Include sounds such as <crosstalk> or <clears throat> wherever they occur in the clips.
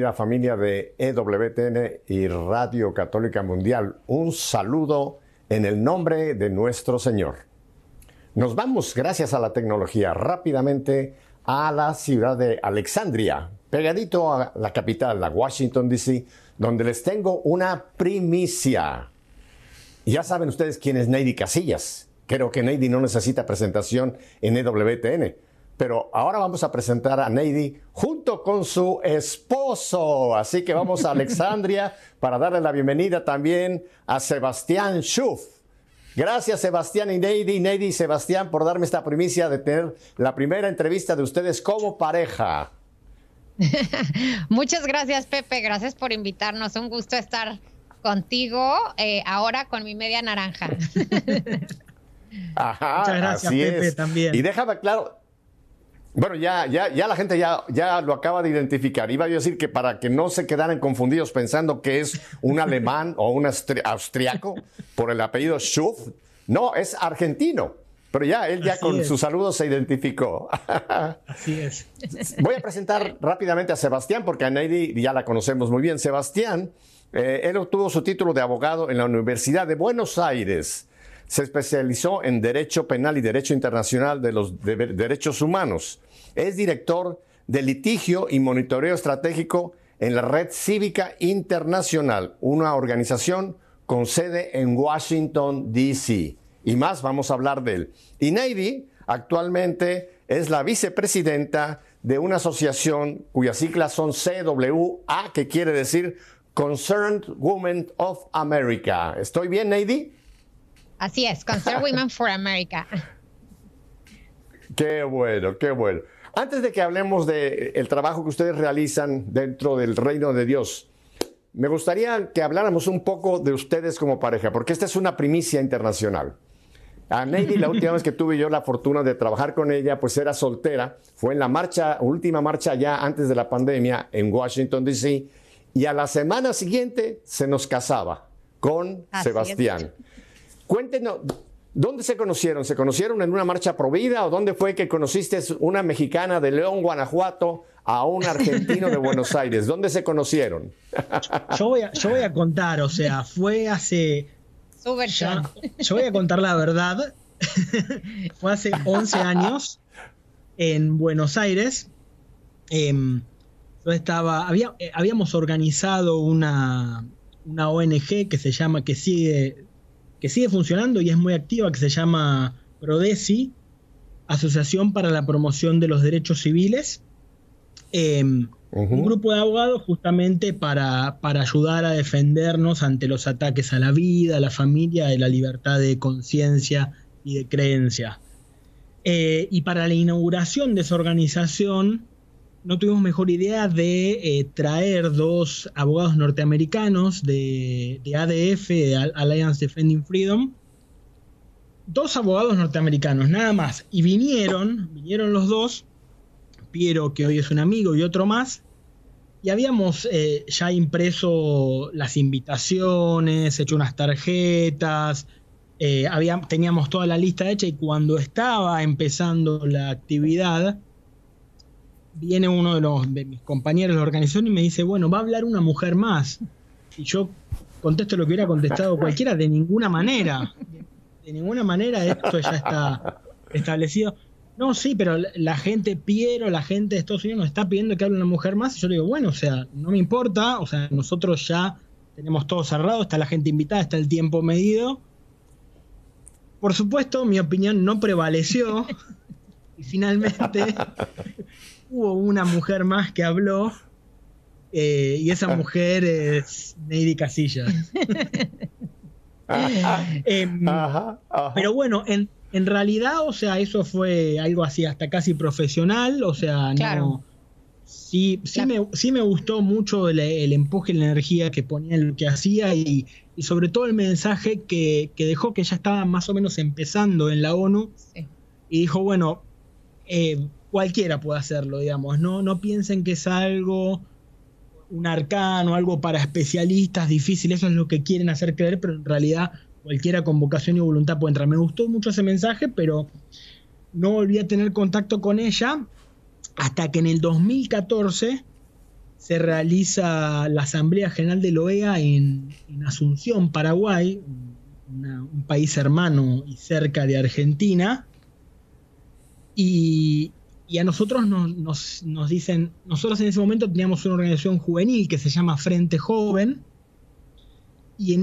querida familia de EWTN y Radio Católica Mundial. Un saludo en el nombre de nuestro Señor. Nos vamos, gracias a la tecnología, rápidamente a la ciudad de Alexandria, pegadito a la capital, a Washington, D.C., donde les tengo una primicia. Ya saben ustedes quién es Neidy Casillas. Creo que Neidy no necesita presentación en EWTN. Pero ahora vamos a presentar a Neidy junto con su esposo. Así que vamos a Alexandria <laughs> para darle la bienvenida también a Sebastián Schuff. Gracias Sebastián y Neidy, Neidy y Sebastián por darme esta primicia de tener la primera entrevista de ustedes como pareja. <laughs> Muchas gracias Pepe, gracias por invitarnos. Un gusto estar contigo eh, ahora con mi media naranja. <laughs> Ajá, Muchas gracias Pepe también. Y déjame claro, bueno, ya, ya, ya la gente ya, ya lo acaba de identificar. Iba a decir que para que no se quedaran confundidos pensando que es un <laughs> alemán o un austriaco por el apellido Schuff. No, es argentino. Pero ya, él ya con su saludo se identificó. <laughs> Así es. Voy a presentar rápidamente a Sebastián, porque a Neidy ya la conocemos muy bien. Sebastián, eh, él obtuvo su título de abogado en la Universidad de Buenos Aires se especializó en Derecho Penal y Derecho Internacional de los Derechos Humanos. Es director de litigio y monitoreo estratégico en la Red Cívica Internacional, una organización con sede en Washington, D.C. Y más, vamos a hablar de él. Y Navy actualmente es la vicepresidenta de una asociación cuyas siglas son CWA, que quiere decir Concerned Women of America. ¿Estoy bien, Navy? Así es, Concert Women for America. Qué bueno, qué bueno. Antes de que hablemos del trabajo que ustedes realizan dentro del reino de Dios, me gustaría que habláramos un poco de ustedes como pareja, porque esta es una primicia internacional. A Navy, la última vez que tuve yo la fortuna de trabajar con ella, pues era soltera. Fue en la marcha, última marcha ya antes de la pandemia en Washington, D.C. Y a la semana siguiente se nos casaba con Sebastián. Cuéntenos, ¿dónde se conocieron? ¿Se conocieron en una marcha provida o dónde fue que conociste una mexicana de León, Guanajuato, a un argentino de Buenos Aires? ¿Dónde se conocieron? Yo voy a, yo voy a contar, o sea, fue hace... Ya, yo voy a contar la verdad. <laughs> fue hace 11 años en Buenos Aires. Em, yo estaba, había, eh, habíamos organizado una, una ONG que se llama, que sigue que sigue funcionando y es muy activa, que se llama PRODECI, Asociación para la Promoción de los Derechos Civiles. Em, un grupo de abogados justamente para, para, ayudar a defendernos ante los ataques a la vida, a la familia, y la libertad de conciencia y de creencia. Eh, y para la inauguración de esa organización no tuvimos mejor idea de eh, traer dos abogados norteamericanos de, ADF, de Alliance Defending Freedom, dos abogados norteamericanos, nada más, y vinieron, vinieron los dos, Piero, que hoy es un amigo, y otro más, y habíamos eh, ya impreso las invitaciones, hecho unas tarjetas, eh, teníamos toda la lista hecha y cuando estaba empezando la actividad, viene uno de, los, mis compañeros de la organización y me dice, bueno, va a hablar una mujer más. Y yo contesto lo que hubiera contestado cualquiera, de ninguna manera. De ninguna manera esto ya está establecido. No, sí, pero la gente, Piero, la gente de Estados Unidos nos está pidiendo que hable una mujer más. Y yo le digo, bueno, o sea, no me importa, o sea, nosotros ya tenemos todo cerrado, está la gente invitada, está el tiempo medido. Por supuesto, mi opinión no prevaleció. Y finalmente hubo una mujer más que habló eh, y esa mujer es Neidy Casillas. <laughs> Em, pero bueno, en, realidad, o sea, eso fue algo así hasta casi profesional, o sea, no... Sí, sí, me, sí me gustó mucho el, empuje y la energía que ponía en lo que hacía y, sobre todo el mensaje que, dejó que ya estaba más o menos empezando en la ONU. Y dijo, bueno, eh, cualquiera puede hacerlo, digamos. No, no piensen que es algo, un arcano, algo para especialistas difícil, eso es lo que quieren hacer creer, pero en realidad cualquiera con vocación y voluntad puede entrar. Me gustó mucho ese mensaje, pero no volví a tener contacto con ella hasta que en el 2014 se realiza la Asamblea General de la OEA en, Asunción, Paraguay, un país hermano y cerca de Argentina. Y, a nosotros nos, dicen, nosotros en ese momento teníamos una organización juvenil que se llama Frente Joven, y,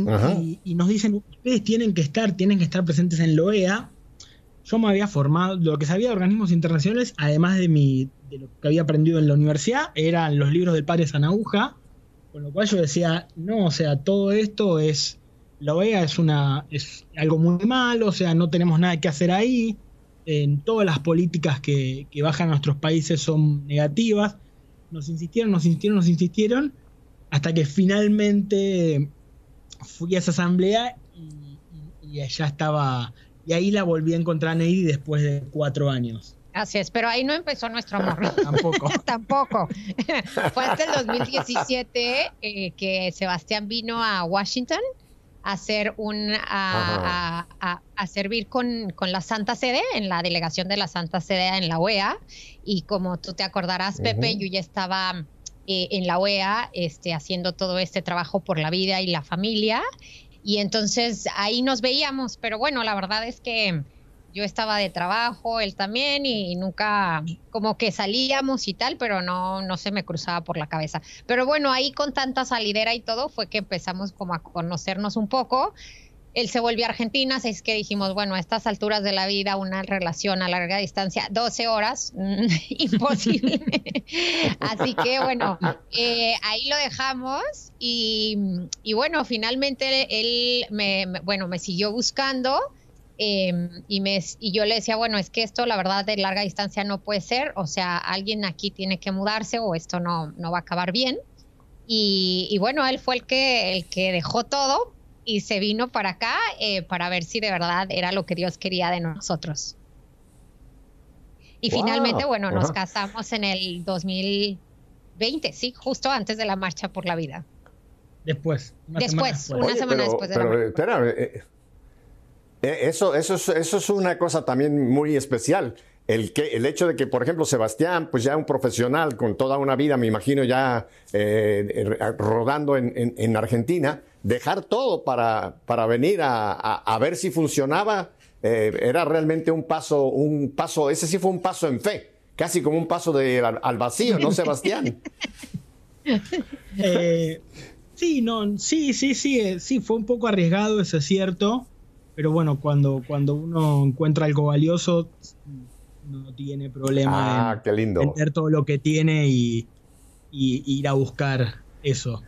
y, nos dicen, ustedes tienen que estar, tienen que estar presentes en la OEA. Yo me había formado, lo que sabía de organismos internacionales, además de, mi, de lo que había aprendido en la universidad, eran los libros del padre Sanahuja, con lo cual yo decía, no, o sea, todo esto es, la OEA es, una, es algo muy malo, o sea, no tenemos nada que hacer ahí, en todas las políticas que, que bajan a nuestros países son negativas. Nos insistieron, nos insistieron, nos insistieron, hasta que finalmente fui a esa asamblea y, y, ya estaba, y ahí la volví a encontrar a Neidy después de cuatro años. Así es, pero ahí no empezó nuestro amor. <laughs> <laughs> Tampoco. Tampoco. <laughs> Fue hasta el 2017 eh, que Sebastián vino a Washington hacer un a, a, servir con, con, la Santa Sede en la delegación de la Santa Sede en la OEA y como tú te acordarás Pepe yo ya estaba eh, en la OEA este, haciendo todo este trabajo por la vida y la familia. Y entonces ahí nos veíamos pero bueno la verdad es que yo estaba de trabajo, él también, y, nunca como que salíamos y tal, pero no, no se me cruzaba por la cabeza. Pero bueno, ahí con tanta salidera y todo fue que empezamos como a conocernos un poco. Él se volvió a Argentina, así es que dijimos, bueno, a estas alturas de la vida, una relación a larga distancia, 12 horas, <laughs> imposible. <laughs> así que bueno, eh, ahí lo dejamos y, y bueno, finalmente él bueno, me siguió buscando Em, y, me, y yo le decía, bueno, es que esto la verdad de larga distancia no puede ser, o sea, alguien aquí tiene que mudarse o esto no, no va a acabar bien. Y, bueno, él fue el que, el que dejó todo y se vino para acá eh, para ver si de verdad era lo que Dios quería de nosotros. Y finalmente, bueno, nos casamos en el 2020, sí, justo antes de la marcha por la vida. Después. después, una semana después de la espera, eh, eh, eso, eso, es, eso es una cosa también muy especial. El, que, el hecho de que, por ejemplo, Sebastián, pues ya un profesional con toda una vida, me imagino ya eh, eh, rodando en, en, Argentina, dejar todo para, para venir a, a, ver si funcionaba, era realmente un paso, un paso, ese sí fue un paso en fe, casi como un paso de, al, vacío, ¿no, Sebastián? <laughs> <laughs> sí, no, sí, sí, sí, sí, fue un poco arriesgado, eso es cierto pero bueno, cuando, cuando uno encuentra algo valioso, no tiene problema ah, en vender todo lo que tiene y, ir a buscar eso.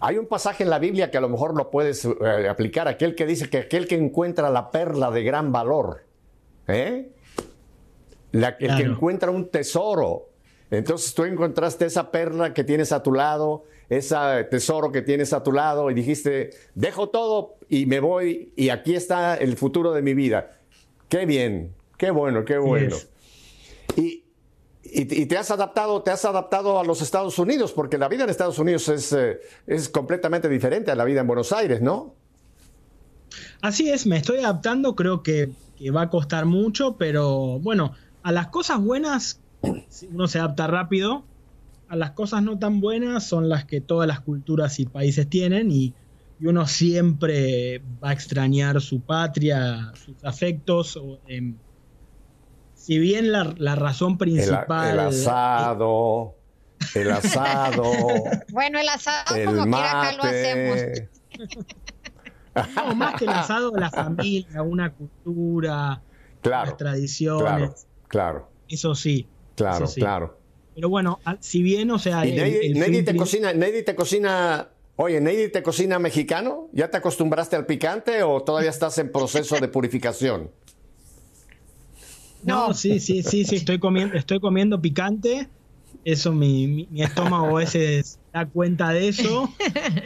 Hay un pasaje en la Biblia que a lo mejor lo puedes eh, aplicar, aquel que dice que aquel que encuentra la perla de gran valor, ¿eh? el que encuentra un tesoro. Entonces tú encontraste esa perla que tienes a tu lado, ese tesoro que tienes a tu lado y dijiste, dejo todo y me voy y aquí está el futuro de mi vida. Qué bien, qué bueno, qué bueno. Y, y, te has adaptado, te has adaptado a los Estados Unidos, porque la vida en Estados Unidos es, eh, es completamente diferente a la vida en Buenos Aires, ¿no? Así es, me estoy adaptando, creo que, que va a costar mucho, pero bueno, a las cosas buenas uno se adapta rápido a las cosas no tan buenas son las que todas las culturas y países tienen y, uno siempre va a extrañar su patria, sus afectos. Em, si bien la, razón principal... <laughs> El, asado, el asado... bueno, el asado como quiera acá lo hacemos. no, más que el asado, la familia, una cultura, las tradiciones. Claro, claro. Eso sí. Claro, claro. Pero bueno, si bien, o sea. ¿Y Neidy, te cocina, te cocina. Oye, Neidy te cocina mexicano? ¿Ya te acostumbraste al picante o todavía estás en proceso de purificación? No, sí, sí, sí, sí, estoy comiendo, estoy comiendo picante. Eso, mi, mi, estómago ese da cuenta de eso.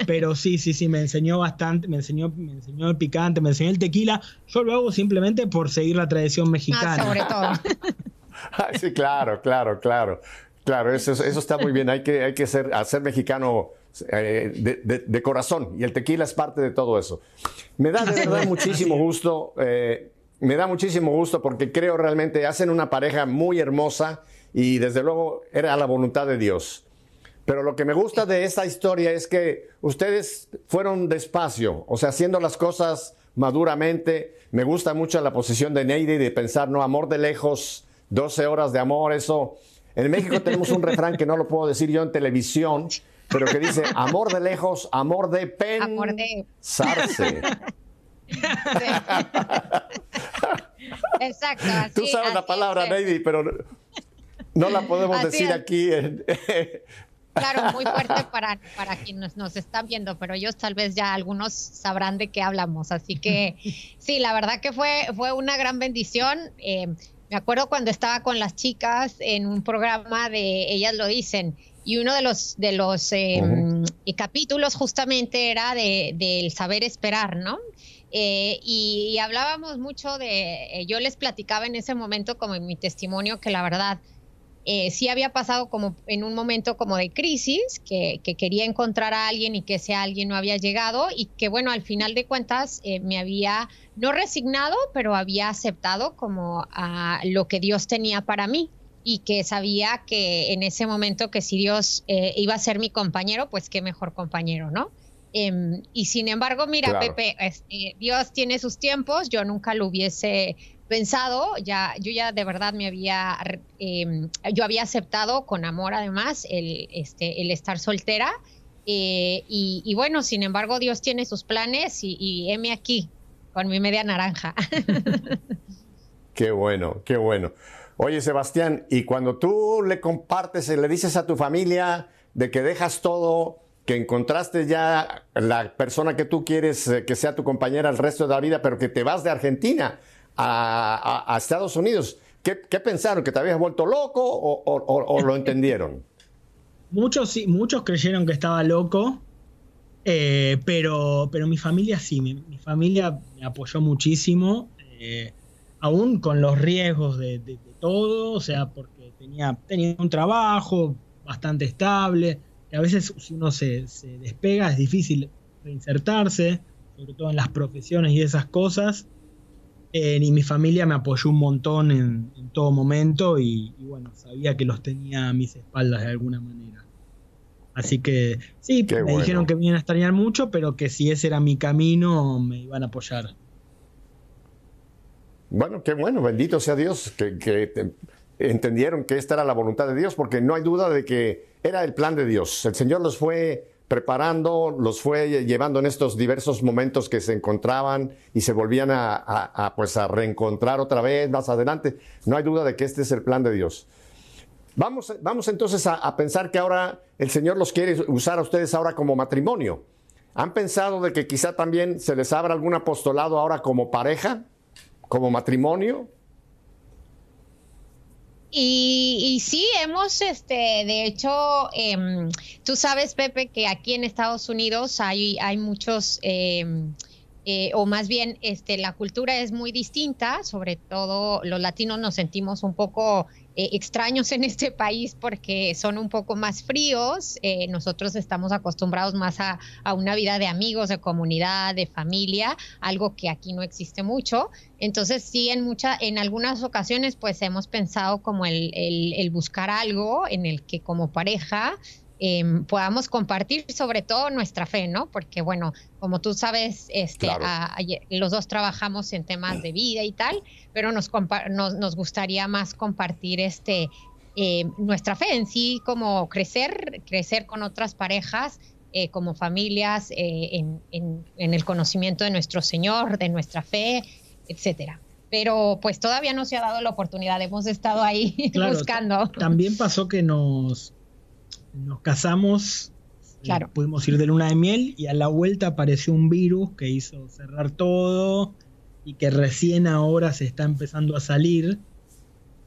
Pero sí, sí, sí, me enseñó bastante, me enseñó, me enseñó el picante, me enseñó el tequila. Yo lo hago simplemente por seguir la tradición mexicana. Ah, sobre todo. <laughs> sí, claro, claro, claro. Claro, eso, está muy bien. Hay que, ser, hacer mexicano eh, de, corazón y el tequila es parte de todo eso. Me da muchísimo gusto, eh, me da muchísimo gusto porque creo realmente hacen una pareja muy hermosa y desde luego era la voluntad de Dios. Pero lo que me gusta de esta historia es que ustedes fueron despacio, o sea, haciendo las cosas maduramente. Me gusta mucho la posición de Neide de pensar, no, amor de lejos, 12 horas de amor, eso. En México tenemos un refrán que no lo puedo decir yo en televisión, pero que dice, amor de lejos, amor de pen. Amor de... Exacto. Tú sabes la palabra, Neidi, pero no la podemos decir aquí. <laughs> Claro, muy fuerte para, para quienes nos están viendo, pero ellos tal vez ya algunos sabrán de qué hablamos. Así que sí, la verdad que fue, fue una gran bendición. Eh, me acuerdo cuando estaba con las chicas en un programa de Ellas lo dicen, y uno de los, de los em, capítulos justamente era del de, saber esperar, ¿no? Eh, y, hablábamos mucho de, eh, yo les platicaba en ese momento como en mi testimonio que la verdad eh, sí había pasado como en un momento como de crisis, que, quería encontrar a alguien y que ese alguien no había llegado y que bueno, al final de cuentas me había no resignado, pero había aceptado como a lo que Dios tenía para mí y que sabía que en ese momento que si Dios iba a ser mi compañero, pues qué mejor compañero, ¿no? Em, y sin embargo, mira, Pepe, este, Dios tiene sus tiempos, yo nunca lo hubiese pensado, ya, yo ya de verdad me había, em, yo había aceptado con amor además el, este, el estar soltera. Eh, y, bueno, sin embargo, Dios tiene sus planes y, y heme aquí con mi media naranja. <laughs> qué bueno, qué bueno. Oye, Sebastián, y cuando tú le compartes, le dices a tu familia de que dejas todo, que encontraste ya la persona que tú quieres eh, que sea tu compañera el resto de la vida, pero que te vas de Argentina a, Estados Unidos. ¿Qué, pensaron? ¿Que te habías vuelto loco o, lo entendieron? muchos, sí, muchos creyeron que estaba loco, eh, pero, pero mi familia sí, mi, familia me apoyó muchísimo, eh, aún con los riesgos de, todo, o sea, porque tenía, tenía un trabajo bastante estable, a veces si uno se, despega es difícil reinsertarse, sobre todo en las profesiones y esas cosas. Eh, y mi familia me apoyó un montón en, todo momento y, bueno, sabía que los tenía a mis espaldas de alguna manera. Así que sí, me dijeron que me iban a extrañar mucho, pero que si ese era mi camino me iban a apoyar. Bueno, qué bueno, bendito sea Dios, que, entendieron que esta era la voluntad de Dios, porque no hay duda de que era el plan de Dios. El Señor los fue preparando, los fue llevando en estos diversos momentos que se encontraban y se volvían a, pues a reencontrar otra vez más adelante. No hay duda de que este es el plan de Dios. Vamos, vamos entonces a, pensar que ahora el Señor los quiere usar a ustedes ahora como matrimonio. ¿Han pensado de que quizá también se les abra algún apostolado ahora como pareja, como matrimonio? Y, sí, hemos, este, de hecho, em, tú sabes, Pepe, que aquí en Estados Unidos hay, hay muchos, em, eh, o más bien, este, la cultura es muy distinta, sobre todo los latinos nos sentimos un poco eh, extraños en este país porque son un poco más fríos. Eh, nosotros estamos acostumbrados más a, una vida de amigos, de comunidad, de familia, algo que aquí no existe mucho. Entonces sí, en mucha, en algunas ocasiones pues hemos pensado como el, el buscar algo en el que como pareja Em, podamos compartir sobre todo nuestra fe, ¿no? Porque bueno, como tú sabes, este, los dos trabajamos en temas de vida y tal, pero nos, nos, gustaría más compartir este, em, nuestra fe en sí, como crecer, crecer con otras parejas. Eh, como familias, eh, en, en, el conocimiento de nuestro Señor, de nuestra fe, etcétera pero pues todavía no se ha dado la oportunidad, hemos estado ahí <laughs> buscando. También pasó que nos, nos casamos, eh, claro. pudimos ir de luna de miel y a la vuelta apareció un virus que hizo cerrar todo y que recién ahora se está empezando a salir.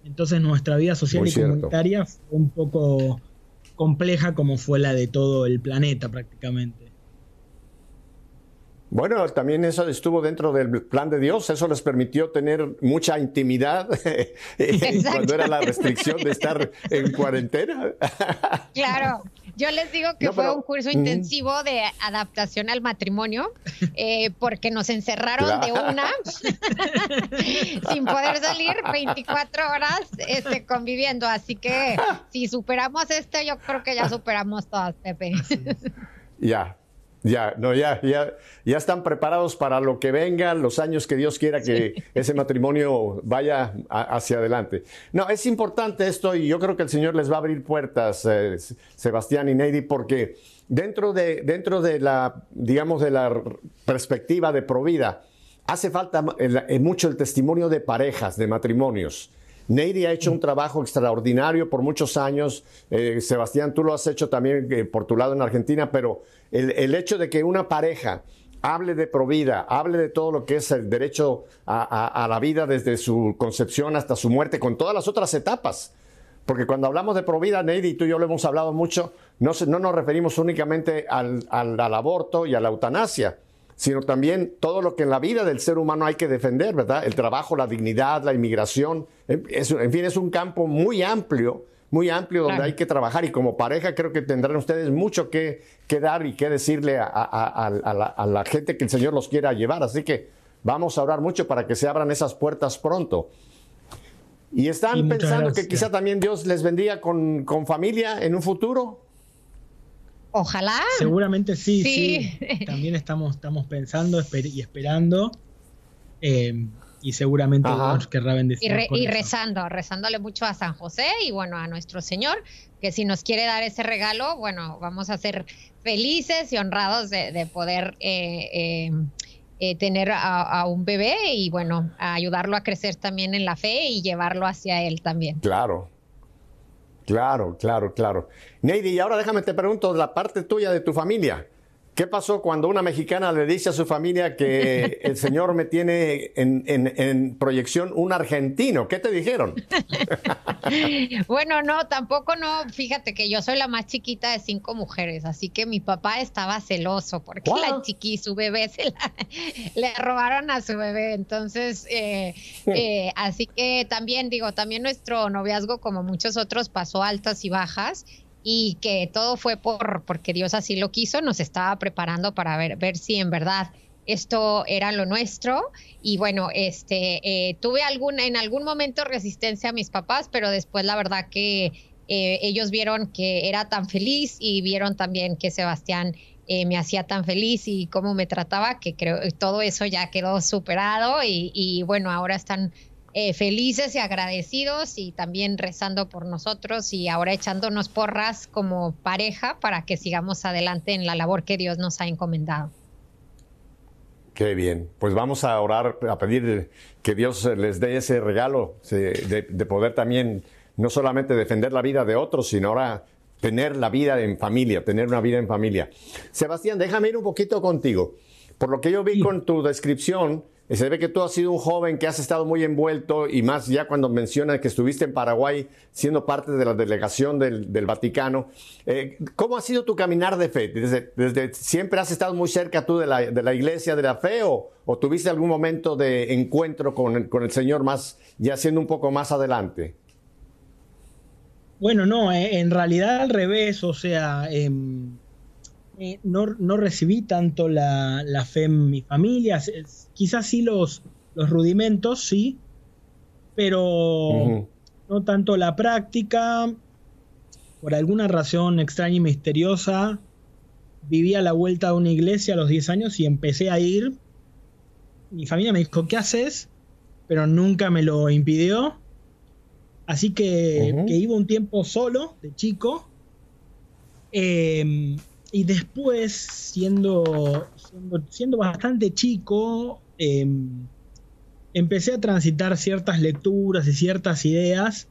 Entonces nuestra vida social y comunitaria fue un poco compleja como fue la de todo el planeta prácticamente. Bueno, también eso estuvo dentro del plan de Dios, eso les permitió tener mucha intimidad <laughs> cuando era la restricción de estar en cuarentena. Claro, Yo les digo que fue un curso intensivo de adaptación al matrimonio, eh, porque nos encerraron de una <laughs> sin poder salir 24 horas este, conviviendo. Así que si superamos esto, yo creo que ya superamos todas, Pepe. Ya, ya, no, ya, ya, ya están preparados para lo que venga, los años que Dios quiera que <laughs> ese matrimonio vaya hacia adelante. No, es importante esto y yo creo que el Señor les va a abrir puertas, eh, Sebastián y Neidi, porque dentro de, dentro de la, digamos, de la perspectiva de Provida, hace falta mucho el testimonio de parejas, de matrimonios. Neidy ha hecho un trabajo extraordinario por muchos años. Eh, Sebastián, tú lo has hecho también eh, por tu lado en Argentina, pero el, hecho de que una pareja hable de provida, hable de todo lo que es el derecho a, la vida desde su concepción hasta su muerte, con todas las otras etapas. Porque cuando hablamos de provida, Neidy, tú y yo lo hemos hablado mucho, no, no nos referimos únicamente al, al aborto y a la eutanasia, sino también todo lo que en la vida del ser humano hay que defender, ¿verdad? El trabajo, la dignidad, la inmigración, en fin, es un campo muy amplio, muy amplio donde hay que trabajar y como pareja creo que tendrán ustedes mucho que, dar y que decirle a, la, gente que el Señor los quiera llevar. Así que vamos a orar mucho para que se abran esas puertas pronto. Y están pensando que quizá también Dios les bendiga con, con familia en un futuro. Ojalá. Seguramente sí, sí. También estamos, estamos pensando y esperando. Eh, y seguramente Dios querrá bendecir. Y, rezando, rezándole mucho a San José y bueno, a nuestro Señor, que si nos quiere dar ese regalo, bueno, vamos a ser felices y honrados de, poder eh, eh, tener a, un bebé y bueno, ayudarlo a crecer también en la fe y llevarlo hacia Él también. Claro, Claro, claro, claro. Neidy, y ahora déjame te pregunto la parte tuya de tu familia. ¿Qué pasó cuando una mexicana le dice a su familia que el <laughs> señor me tiene en, proyección un argentino? ¿Qué te dijeron? <laughs> bueno, no, tampoco no. Fíjate que yo soy la más chiquita de cinco mujeres, así que mi papá estaba celoso porque la chiqui, su bebé, se la, <laughs> le robaron a su bebé. Entonces, eh, eh, así que también digo, también nuestro noviazgo, como muchos otros, pasó altas y bajas y que todo fue por porque Dios así lo quiso, nos estaba preparando para ver, ver si en verdad esto era lo nuestro. Y bueno, este eh, tuve algún en algún momento resistencia a mis papás, pero después la verdad que eh, ellos vieron que era tan feliz y vieron también que Sebastián eh, me hacía tan feliz y cómo me trataba, que creo todo eso ya quedó superado y bueno, ahora están eh, felices y agradecidos y también rezando por nosotros y ahora echándonos porras como pareja para que sigamos adelante en la labor que Dios nos ha encomendado. Qué bien. Pues vamos a orar, a pedir que Dios les dé ese regalo de, de, poder también no solamente defender la vida de otros, sino ahora tener la vida en familia, tener una vida en familia. Sebastián, déjame ir un poquito contigo. Por lo que yo vi con tu descripción, se ve que tú has sido un joven que has estado muy envuelto y más ya cuando mencionas que estuviste en Paraguay siendo parte de la delegación del, Vaticano. Eh, ¿Cómo ha sido tu caminar de fe? ¿Desde, siempre has estado muy cerca tú de la, iglesia de la fe o, tuviste algún momento de encuentro con el, Señor más, ya siendo un poco más adelante? Bueno, no, eh, en realidad al revés, o sea... Em, eh, no, recibí tanto la, fe en mi familia, quizás sí los, los rudimentos, sí, pero no tanto la práctica. Por alguna razón extraña y misteriosa, viví a la vuelta de una iglesia a los 10 años y empecé a ir. Mi familia me dijo, ¿qué haces? Pero nunca me lo impidió. Así que, que iba un tiempo solo, de chico. Eh, y después, siendo, siendo, bastante chico, em, empecé a transitar ciertas lecturas y ciertas ideas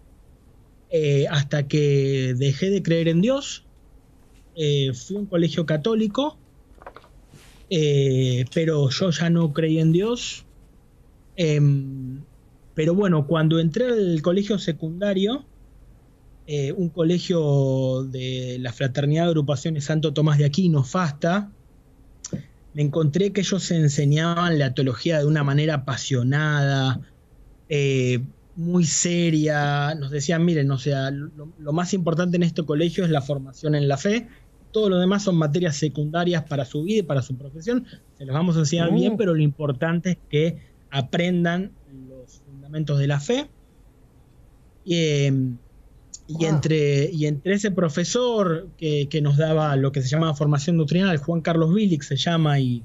eh, hasta que dejé de creer en Dios. Eh, fui a un colegio católico, eh, pero yo ya no creí en Dios. Em, pero bueno, cuando entré al colegio secundario, eh, un colegio de la Fraternidad de Agrupaciones Santo Tomás de Aquino, FASTA, me encontré que ellos enseñaban la teología de una manera apasionada, eh, muy seria. Nos decían, miren, o sea, lo, más importante en este colegio es la formación en la fe. Todo lo demás son materias secundarias para su vida y para su profesión. Se los vamos a enseñar bien, uh. pero lo importante es que aprendan los fundamentos de la fe. Em, y, entre, y entre ese profesor que, nos daba lo que se llamaba formación doctrinal, Juan Carlos Billig se llama, y,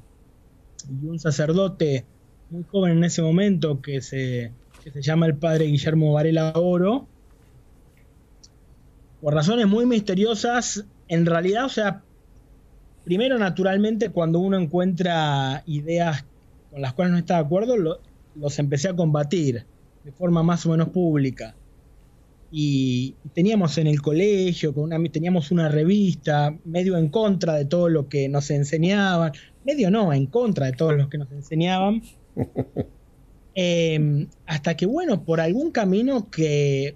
y un sacerdote muy joven en ese momento que se, que se llama el padre Guillermo Varela Oro. Por razones muy misteriosas, en realidad, o sea, primero naturalmente cuando uno encuentra ideas con las cuales no está de acuerdo, los empecé a combatir de forma más o menos pública. Y, teníamos en el colegio, con una, teníamos una revista medio en contra de todo lo que nos enseñaban, medio no, en contra de todo lo que nos enseñaban. <laughs> Em, hasta que, bueno, por algún camino que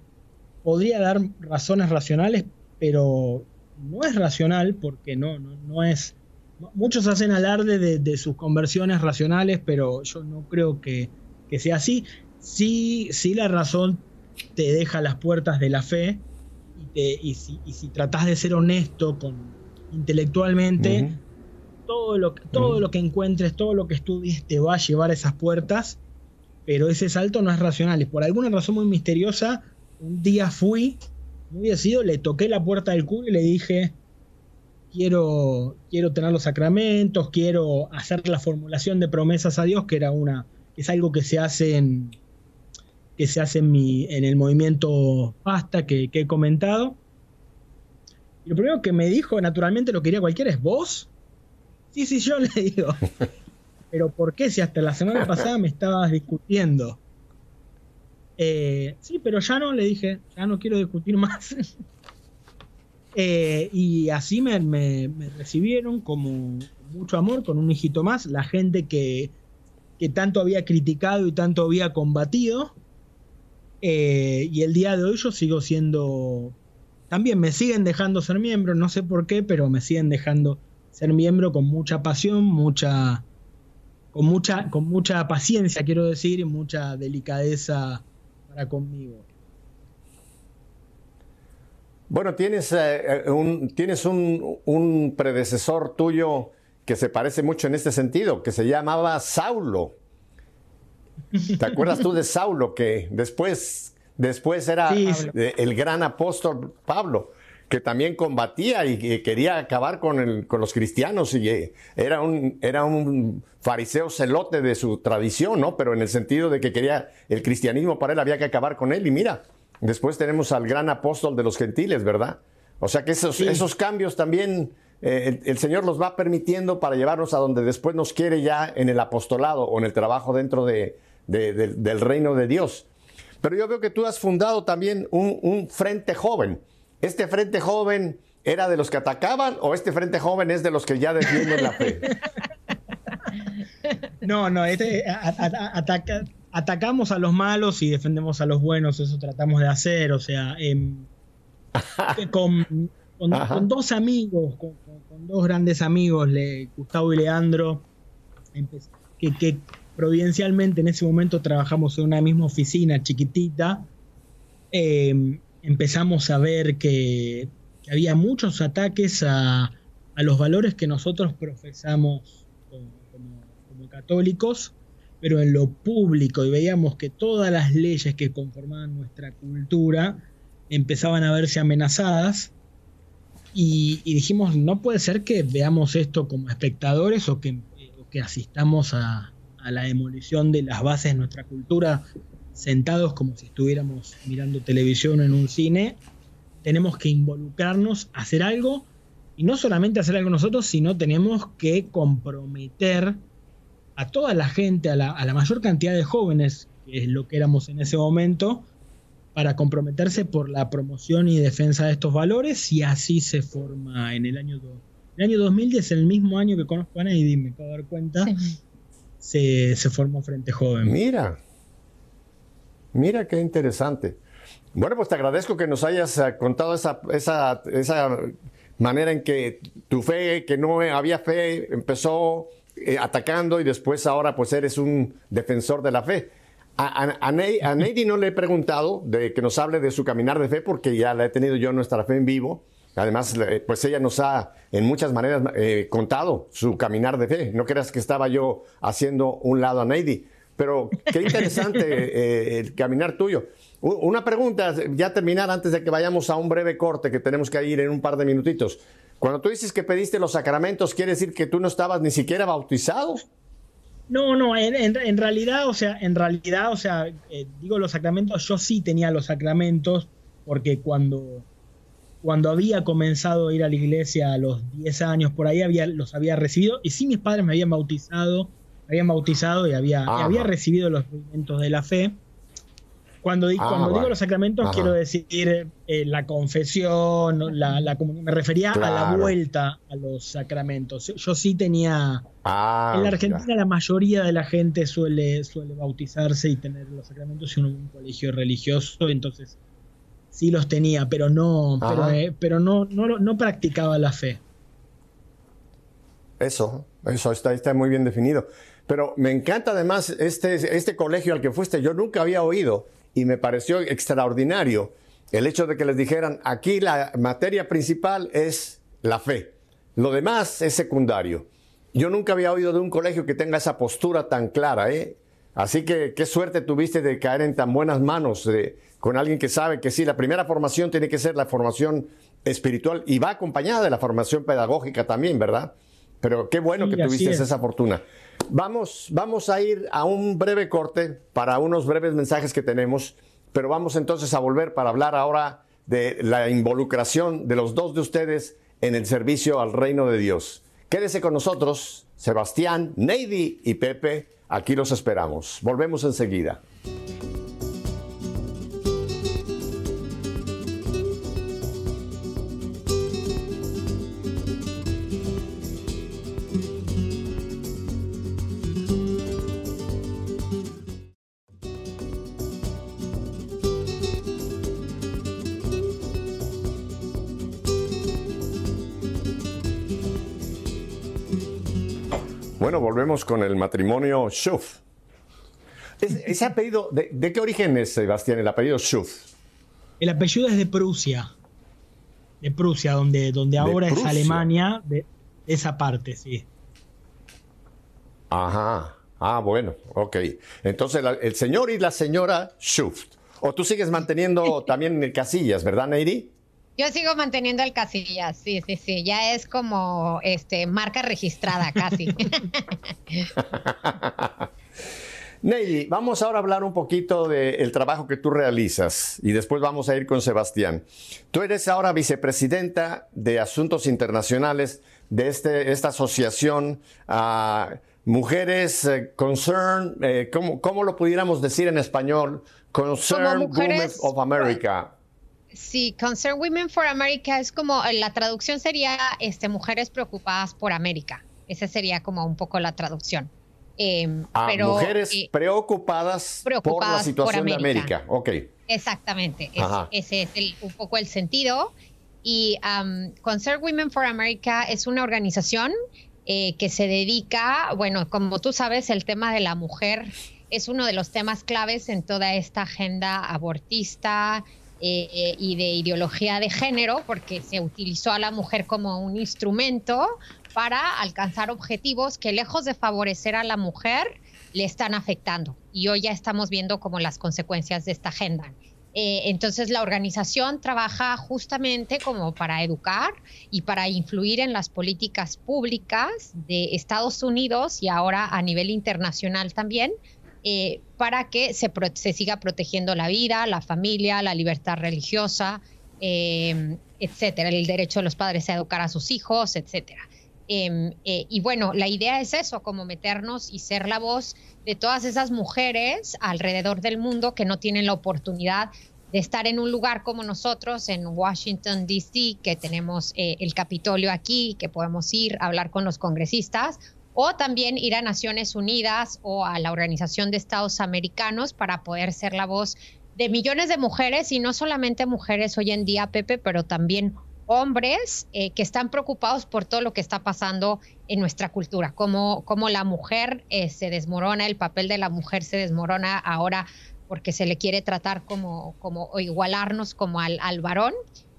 podría dar razones racionales, pero no es racional porque no, no, es... Muchos hacen alarde de, sus conversiones racionales, pero yo no creo que, sea así. Sí, sí la razón te deja las puertas de la fe y, si, y tratás de ser honesto con, intelectualmente, todo, lo, todo lo que encuentres, todo lo que estudies te va a llevar a esas puertas pero ese salto no es racional. Y por alguna razón muy misteriosa, un día fui, muy decidido, le toqué la puerta del cura y le dije, quiero, quiero tener los sacramentos, quiero hacer la formulación de promesas a Dios, que era una, es algo que se hace en, que se hace en, el movimiento pasta que, que he comentado. Y lo primero que me dijo, naturalmente lo quería cualquiera, es vos. Sí, sí, yo <laughs> le digo. pero ¿por qué si hasta la semana pasada me estabas discutiendo? Eh, sí, pero ya no, le dije, ya no quiero discutir más. <laughs> Eh, y así me, recibieron como mucho amor, con un hijito más, la gente que, tanto había criticado y tanto había combatido. Eh, y el día de hoy yo sigo siendo, también me siguen dejando ser miembro, no sé por qué, pero me siguen dejando ser miembro con mucha pasión, mucha con mucha, con mucha paciencia, quiero decir, y mucha delicadeza para conmigo. Bueno, tienes, eh, eh, un, tienes un, predecesor tuyo que se parece mucho en este sentido, que se llamaba Saulo. ¿Te acuerdas tú de Saulo, que después, después era el gran apóstol Pablo? que también combatía y que quería acabar con, con los cristianos y eh, era un, era un fariseo celote de su tradición, ¿no? Pero en el sentido de que quería el cristianismo para él había que acabar con él y mira, después tenemos al gran apóstol de los gentiles, ¿verdad? O sea que esos, esos cambios también eh, el, Señor los va permitiendo para llevarnos a donde después nos quiere ya en el apostolado o en el trabajo dentro de, del reino de Dios. Pero yo veo que tú has fundado también un, un frente joven. ¿Este frente joven era de los que atacaban o este frente joven es de los que ya defienden la fe? <laughs> No, no, este, atacamos a los malos y defendemos a los buenos, eso tratamos de hacer, o sea, em, <laughs> con, dos amigos, con, dos grandes amigos, Gustavo y Leandro, que, providencialmente en ese momento trabajamos en una misma oficina chiquitita, em, empezamos a ver que, había muchos ataques a, los valores que nosotros profesamos como, católicos, pero en lo público, y veíamos que todas las leyes que conformaban nuestra cultura empezaban a verse amenazadas. Y, dijimos, no puede ser que veamos esto como espectadores o que, que asistamos a, a la demolición de las bases de nuestra cultura sentados como si estuviéramos mirando televisión en un cine, tenemos que involucrarnos, hacer algo, y no solamente hacer algo nosotros, sino tenemos que comprometer a toda la gente, a la, mayor cantidad de jóvenes, que es lo que éramos en ese momento, para comprometerse por la promoción y defensa de estos valores, y así se forma en el año, el año 2010, el mismo año que conozco a Neidi, me acabo de dar cuenta, se, se formó Frente Joven. Mira, Mira qué interesante. Bueno, pues te agradezco que nos hayas eh, contado esa, esa, esa manera en que tu fe, que no había fe, empezó eh, atacando y después ahora pues eres un defensor de la fe. A, a, <laughs> no le he preguntado de que nos hable de su caminar de fe porque ya la he tenido yo nuestra fe en vivo. Además, pues ella nos ha en muchas maneras eh, contado su caminar de fe. No creas que estaba yo haciendo un lado a Neidy. Pero qué interesante <laughs> eh, el caminar tuyo. Una pregunta, ya terminar antes de que vayamos a un breve corte que tenemos que ir en un par de minutitos. Cuando tú dices que pediste los sacramentos, ¿quiere decir que tú no estabas ni siquiera bautizado? No, no, en, realidad, o sea, en realidad, o sea, eh, digo los sacramentos, yo sí tenía los sacramentos, porque cuando, cuando había comenzado a ir a la iglesia a los 10 años, por ahí había, los había recibido, y sí mis padres me habían bautizado, habían bautizado y había, y había recibido los movimientos de la fe. Cuando, ah, digo los sacramentos, quiero decir eh, la confesión, la, la me refería a la vuelta a los sacramentos. Yo sí tenía. Ah, en la Argentina, la mayoría de la gente suele, suele bautizarse y tener los sacramentos en un colegio religioso, entonces sí los tenía, pero no, pero, eh, pero, no, no, no practicaba la fe. Eso, eso está, está muy bien definido. Pero me encanta además este, este colegio al que fuiste. Yo nunca había oído y me pareció extraordinario el hecho de que les dijeran, aquí la materia principal es la fe, lo demás es secundario. Yo nunca había oído de un colegio que tenga esa postura tan clara, ¿eh? Así que qué suerte tuviste de caer en tan buenas manos con alguien que sabe que sí, la primera formación tiene que ser la formación espiritual y va acompañada de la formación pedagógica también, ¿verdad? Pero qué bueno que tuviste esa fortuna. Vamos, vamos a ir a un breve corte para unos breves mensajes que tenemos, pero vamos entonces a volver para hablar ahora de la involucración de los dos de ustedes en el servicio al reino de Dios. Quédese con nosotros, Sebastián, Neidy y Pepe, aquí los esperamos. Volvemos enseguida. Bueno, volvemos con el matrimonio Schuff. ese apellido, de, qué origen es, Sebastián, el apellido Schuff? El apellido es de Prusia. De Prusia, donde, donde ahora es Alemania, de esa parte, sí. Ajá. Ah, bueno, ok. Entonces, el señor y la señora Schuff. O tú sigues manteniendo también casillas, ¿verdad, Neiri? Yo sigo manteniendo el Casillas, sí, sí, sí. Ya es como este marca registrada casi. <laughs> Ney, vamos ahora a hablar un poquito del trabajo que tú realizas y después vamos a ir con Sebastián. Tú eres ahora vicepresidenta de Asuntos Internacionales de este, esta asociación uh, Mujeres eh, Concern, eh, ¿cómo, lo pudiéramos decir en español? Concern Women of America. Sí, Concern Women for America es como, eh, la traducción sería este, Mujeres Preocupadas por América. Esa sería como un poco la traducción. Em, ah, mujeres eh, preocupadas, por la situación de América. Ok. Exactamente. ese es un poco el sentido. Y Concern Women for America es una organización eh, que se dedica, bueno, como tú sabes, el tema de la mujer es uno de los temas claves en toda esta agenda abortista, eh, y de ideología de género, porque se utilizó a la mujer como un instrumento para alcanzar objetivos que lejos de favorecer a la mujer, le están afectando. Y hoy ya estamos viendo como las consecuencias de esta agenda. Eh, entonces la organización trabaja justamente como para educar y para influir en las políticas públicas de Estados Unidos y ahora a nivel internacional también eh, para que se, siga protegiendo la vida, la familia, la libertad religiosa, em, etcétera, el derecho de los padres a educar a sus hijos, etcétera. Em, eh, y bueno, la idea es eso, como meternos y ser la voz de todas esas mujeres alrededor del mundo que no tienen la oportunidad de estar en un lugar como nosotros, en Washington, D.C., que tenemos eh, el Capitolio aquí, que podemos ir a hablar con los congresistas, o también ir a Naciones Unidas o a la Organización de Estados Americanos para poder ser la voz de millones de mujeres y no solamente mujeres hoy en día, Pepe, pero también hombres eh, que están preocupados por todo lo que está pasando en nuestra cultura, como la mujer eh, se desmorona, el papel de la mujer se desmorona ahora porque se le quiere tratar como, como o igualarnos como al, al varón.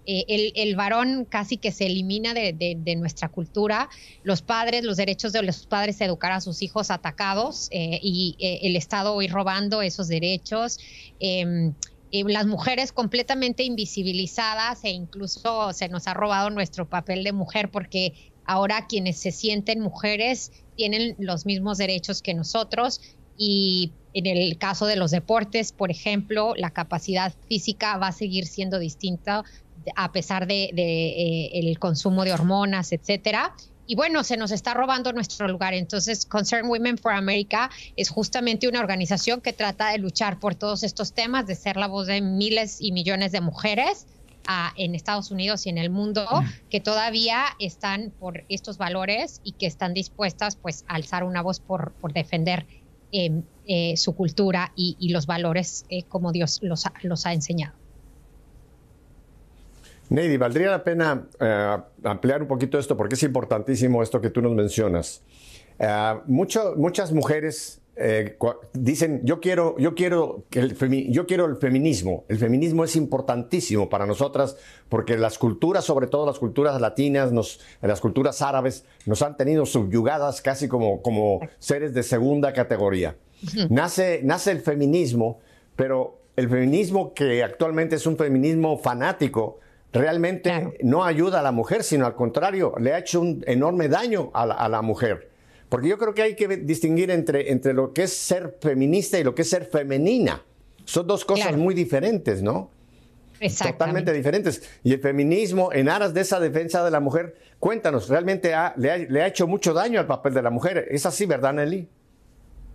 Eh, el, varón casi que se elimina de, nuestra cultura, los padres, los derechos de los padres educar a sus hijos atacados y el Estado hoy robando esos derechos. Em, las mujeres completamente invisibilizadas e incluso se nos ha robado nuestro papel de mujer porque ahora quienes se sienten mujeres tienen los mismos derechos que nosotros y en el caso de los deportes, por ejemplo, la capacidad física va a seguir siendo distinta a pesar de, eh, el consumo de hormonas, etcétera y bueno, se nos está robando nuestro lugar. Entonces, Concern Women for America es justamente una organización que trata de luchar por todos estos temas, de ser la voz de miles y millones de mujeres ah, en Estados Unidos y en el mundo mm. que todavía están por estos valores y que están dispuestas pues a alzar una voz por, por defender em, eh, su cultura y, los valores eh, como Dios los, los ha enseñado. Neidy, valdría la pena eh, ampliar un poquito esto porque es importantísimo esto que tú nos mencionas. Eh, muchas mujeres eh, dicen yo quiero yo quiero que el yo quiero el feminismo. El feminismo es importantísimo para nosotras porque las culturas, sobre todo las culturas latinas, nos, las culturas árabes, nos han tenido subyugadas casi como, como seres de segunda categoría. nace, nace el feminismo, pero el feminismo que actualmente es un feminismo fanático realmente no ayuda a la mujer, sino al contrario, le ha hecho un enorme daño a la, mujer. Porque yo creo que hay que distinguir entre, entre lo que es ser feminista y lo que es ser femenina. Son dos cosas muy diferentes, ¿no? Totalmente diferentes. Y el feminismo, en aras de esa defensa de la mujer, cuéntanos, realmente le, ha, hecho mucho daño al papel de la mujer. ¿Es así, verdad, Nelly?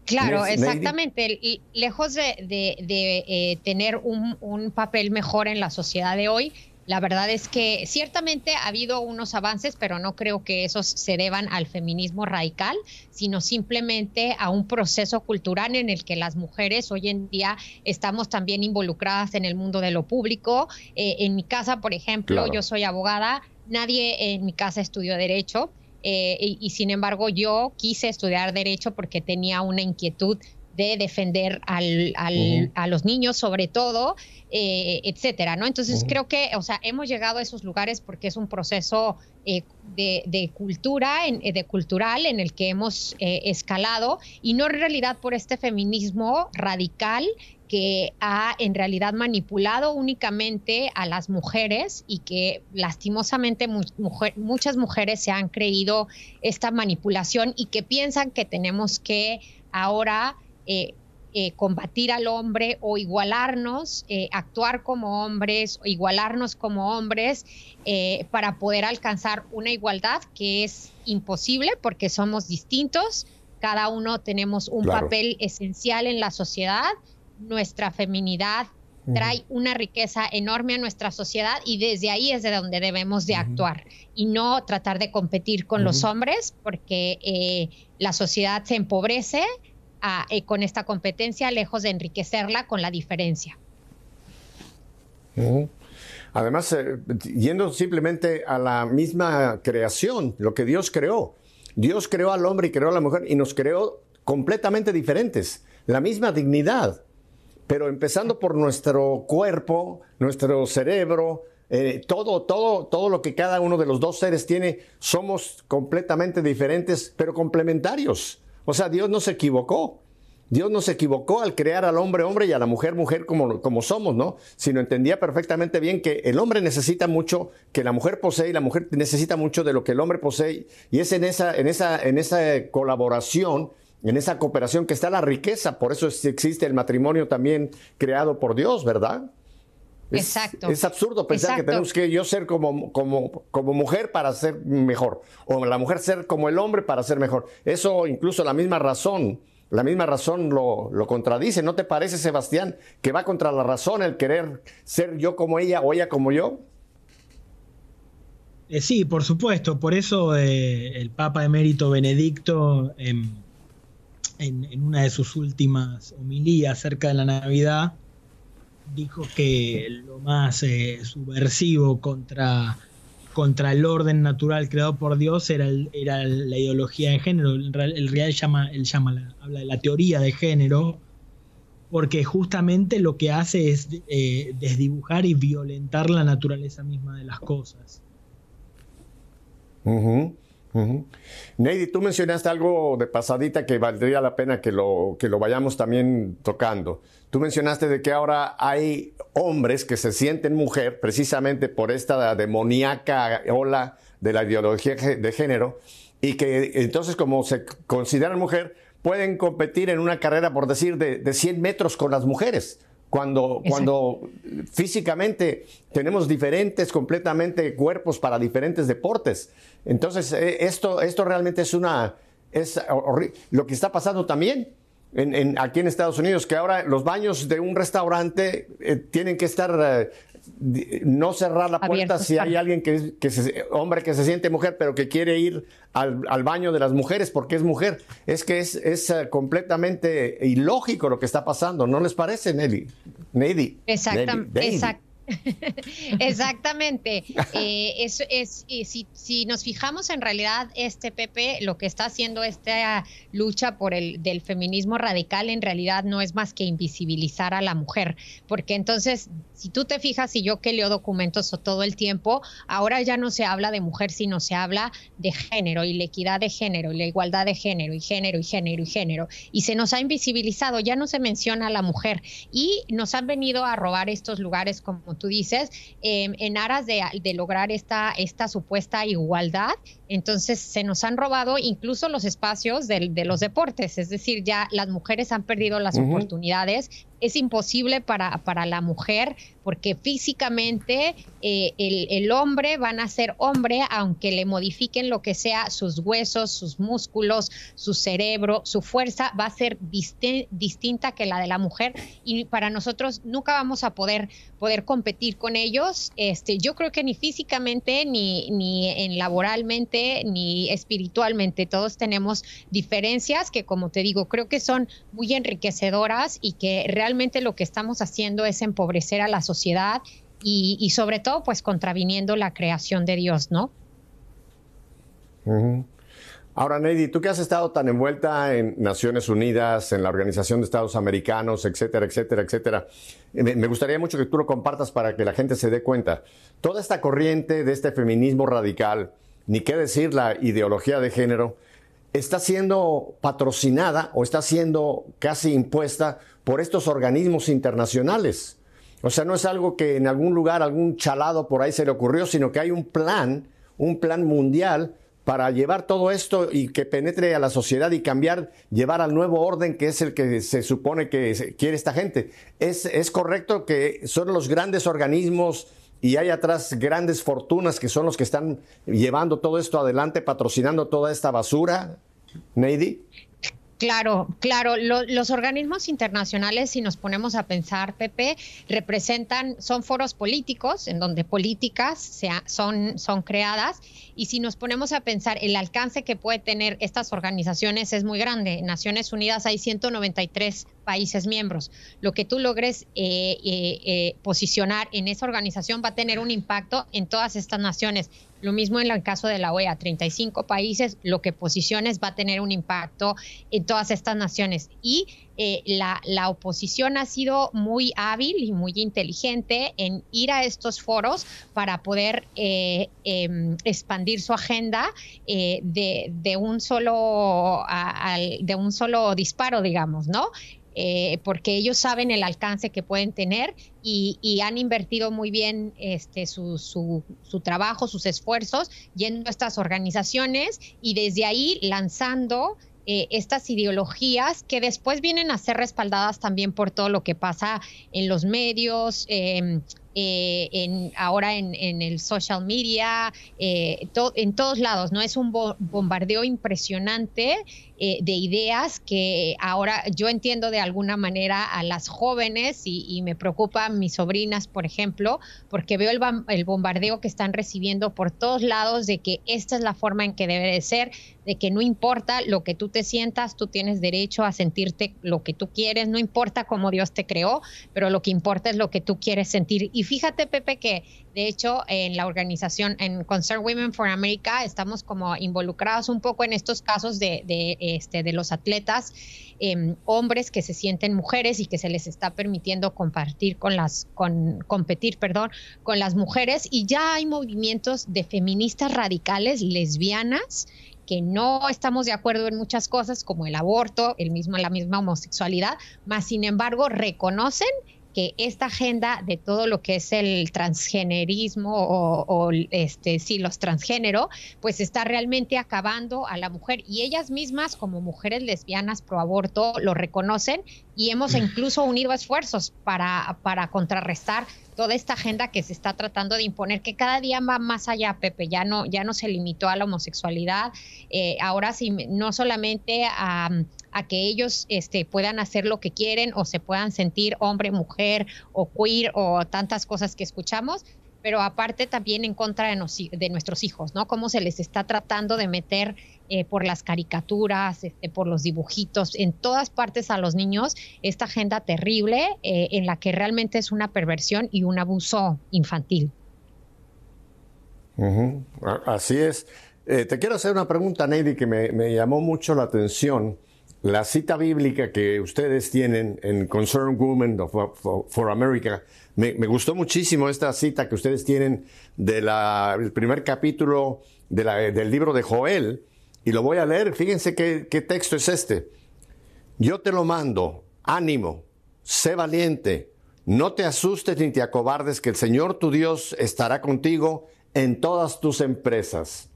Claro, exactamente. Lejos de, eh, tener un, un, papel mejor en la sociedad de hoy, la verdad es que ciertamente ha habido unos avances, pero no creo que esos se deban al feminismo radical, sino simplemente a un proceso cultural en el que las mujeres hoy en día estamos también involucradas en el mundo de lo público. Eh, en mi casa, por ejemplo, yo soy abogada, nadie en mi casa estudió derecho. Eh, y, sin embargo yo quise estudiar derecho porque tenía una inquietud de defender al, a los niños sobre todo, eh, etcétera, ¿no? Entonces creo que, o sea, hemos llegado a esos lugares porque es un proceso eh, de, cultura, en, de cultural en el que hemos eh, escalado y no en realidad por este feminismo radical que ha en realidad manipulado únicamente a las mujeres y que lastimosamente muchas mujeres se han creído esta manipulación y que piensan que tenemos que ahora eh, eh, combatir al hombre o igualarnos, eh, actuar como hombres o igualarnos como hombres para poder alcanzar una igualdad que es imposible porque somos distintos, cada uno tenemos un papel esencial en la sociedad, nuestra feminidad trae una riqueza enorme a nuestra sociedad y desde ahí es de donde debemos de actuar y no tratar de competir con los hombres porque la sociedad se empobrece, eh, con esta competencia, lejos de enriquecerla con la diferencia. Además, eh, yendo simplemente a la misma creación, lo que Dios creó. Dios creó al hombre y creó a la mujer y nos creó completamente diferentes, la misma dignidad, pero empezando por nuestro cuerpo, nuestro cerebro, eh, todo, todo, todo lo que cada uno de los dos seres tiene, somos completamente diferentes, pero complementarios. O sea, Dios no se equivocó. Dios no se equivocó al crear al hombre hombre y a la mujer mujer como, como somos, ¿no? Sino entendía perfectamente bien que el hombre necesita mucho que la mujer posee y la mujer necesita mucho de lo que el hombre posee. Y es en esa, en esa, en esa colaboración, en esa cooperación que está la riqueza. Por eso existe el matrimonio también creado por Dios, ¿verdad? Exacto. Es absurdo pensar que tenemos que yo ser como, como, como mujer para ser mejor, o la mujer ser como el hombre para ser mejor. Eso incluso la misma razón, la misma razón lo, lo contradice. ¿No te parece, Sebastián, que va contra la razón el querer ser yo como ella o ella como yo? Eh, sí, por supuesto. Por eso eh, el Papa emérito Benedicto, en, en, una de sus últimas homilías acerca de la Navidad, dijo que lo más eh, subversivo contra contra el orden natural creado por Dios era, era la ideología de género. El, real llama, él llama habla de la teoría de género, porque justamente lo que hace es eh, desdibujar y violentar la naturaleza misma de las cosas. Neidy, tú mencionaste algo de pasadita que valdría la pena que lo, que lo vayamos también tocando. Tú mencionaste de que ahora hay hombres que se sienten mujer precisamente por esta demoníaca ola de la ideología de género y que entonces como se consideran mujer pueden competir en una carrera, por decir, de, de 100 metros con las mujeres cuando, cuando físicamente tenemos diferentes completamente cuerpos para diferentes deportes. Entonces, eh, esto, esto realmente es una, es lo que está pasando también. En, aquí en Estados Unidos, que ahora los baños de un restaurante eh, tienen que estar eh, no cerrar la puerta si hay alguien que, que hombre que se siente mujer, pero que quiere ir al, baño de las mujeres porque es mujer. Es que es, es eh, completamente ilógico lo que está pasando, ¿no les parece, Nelly? Nelly. Exactamente. <laughs> Exactamente. <laughs> Eh, es, es, si, si, nos fijamos en realidad, este Pepe, lo que está haciendo esta lucha por el del feminismo radical, en realidad no es más que invisibilizar a la mujer. Porque entonces, si tú te fijas, y yo que leo documentos todo el tiempo, ahora ya no se habla de mujer, sino se habla de género y la equidad de género y la igualdad de género y género y género y género. Y se nos ha invisibilizado, ya no se menciona a la mujer. Y nos han venido a robar estos lugares como tú dices, em, en aras de, lograr esta, esta supuesta igualdad. Entonces se nos han robado incluso los espacios de, los deportes, es decir, ya las mujeres han perdido las oportunidades es imposible para, para la mujer porque físicamente eh, el, hombre van a ser hombre aunque le modifiquen lo que sea sus huesos, sus músculos, su cerebro, su fuerza va a ser distinta que la de la mujer y para nosotros nunca vamos a poder, poder competir con ellos. Este, yo creo que ni físicamente, ni, ni en laboralmente, ni espiritualmente, todos tenemos diferencias que como te digo, creo que son muy enriquecedoras y que realmente lo que estamos haciendo es empobrecer a la sociedad y, sobre todo pues contraviniendo la creación de Dios, ¿no? Ahora, Neidy, tú que has estado tan envuelta en Naciones Unidas, en la Organización de Estados Americanos, etcétera, etcétera, etcétera, me gustaría mucho que tú lo compartas para que la gente se dé cuenta. Toda esta corriente de este feminismo radical, ni qué decir la ideología de género, está siendo patrocinada o está siendo casi impuesta por estos organismos internacionales. O sea, no es algo que en algún lugar, algún chalado por ahí se le ocurrió, sino que hay un plan, un plan mundial para llevar todo esto y que penetre a la sociedad y cambiar, llevar al nuevo orden que es el que se supone que quiere esta gente. Es, es correcto que son los grandes organismos y hay atrás grandes fortunas que son los que están llevando todo esto adelante, patrocinando toda esta basura, Neidy. Claro, claro. los organismos internacionales, si nos ponemos a pensar, Pepe, representan, son foros políticos en donde políticas son, son creadas. Y si nos ponemos a pensar, el alcance que puede tener estas organizaciones es muy grande. En Naciones Unidas hay 193 países miembros. Lo que tú logres eh, eh, eh, posicionar en esa organización va a tener un impacto en todas estas naciones. Lo mismo en el caso de la OEA, 35 países, lo que posiciones va a tener un impacto en todas estas naciones. Y eh, la, la, oposición ha sido muy hábil y muy inteligente en ir a estos foros para poder eh, em, expandir su agenda eh, de, de, un solo, de un solo disparo, digamos, ¿no? Eh, porque ellos saben el alcance que pueden tener y, han invertido muy bien este, su, trabajo, sus esfuerzos yendo a estas organizaciones y desde ahí lanzando eh, estas ideologías que después vienen a ser respaldadas también por todo lo que pasa en los medios, em, eh, ahora en, el social media, eh, en todos lados, ¿no? Es un bombardeo impresionante eh, de ideas que ahora yo entiendo de alguna manera a las jóvenes y, me preocupan mis sobrinas, por ejemplo, porque veo el, el, bombardeo que están recibiendo por todos lados de que esta es la forma en que debe de ser, de que no importa lo que tú te sientas, tú tienes derecho a sentirte lo que tú quieres, no importa cómo Dios te creó, pero lo que importa es lo que tú quieres sentir. Y Y fíjate, Pepe, que de hecho en la organización, en Concern Women for America, estamos como involucrados un poco en estos casos de, este, de los atletas, em, hombres que se sienten mujeres y que se les está permitiendo compartir con las, con, competir, perdón, con las mujeres. Y ya hay movimientos de feministas radicales lesbianas que no estamos de acuerdo en muchas cosas como el aborto, el mismo, la misma homosexualidad, más sin embargo reconocen que esta agenda de todo lo que es el transgenerismo o, este sí los transgénero pues está realmente acabando a la mujer. Y ellas mismas como mujeres lesbianas pro aborto lo reconocen y hemos incluso unido esfuerzos para, para contrarrestar toda esta agenda que se está tratando de imponer, que cada día va más allá, Pepe, ya no, ya no se limitó a la homosexualidad, eh, ahora sí, no solamente a, que ellos este, puedan hacer lo que quieren o se puedan sentir hombre, mujer o queer o tantas cosas que escuchamos, pero aparte también en contra de, de nuestros hijos, ¿no? Cómo se les está tratando de meter eh, por las caricaturas, este, por los dibujitos, en todas partes a los niños, esta agenda terrible eh, en la que realmente es una perversión y un abuso infantil. Así es. Eh, te quiero hacer una pregunta, Neidy, que me, llamó mucho la atención. La cita bíblica que ustedes tienen en Concern Women for, America, me, gustó muchísimo esta cita que ustedes tienen del primer capítulo del libro de Joel, y lo voy a leer. Fíjense qué, texto es este. Yo te lo mando. Ánimo. Sé valiente. No te asustes ni te acobardes, que el Señor tu Dios estará contigo en todas tus empresas.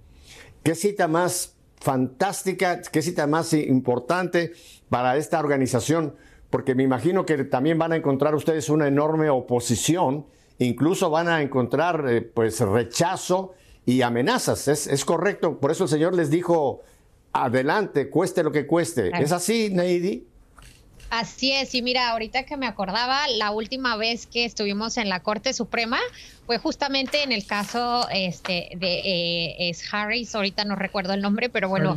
Qué cita más fantástica, qué cita más importante para esta organización, porque me imagino que también van a encontrar ustedes una enorme oposición, incluso van a encontrar eh, pues rechazo y amenazas. Es, correcto. Por eso el Señor les dijo, adelante, cueste lo que cueste. ¿Es así, Neidi? Así es, y mira, ahorita que me acordaba, la última vez que estuvimos en la Corte Suprema fue justamente en el caso este, de eh, es Harris, ahorita no recuerdo el nombre, pero bueno,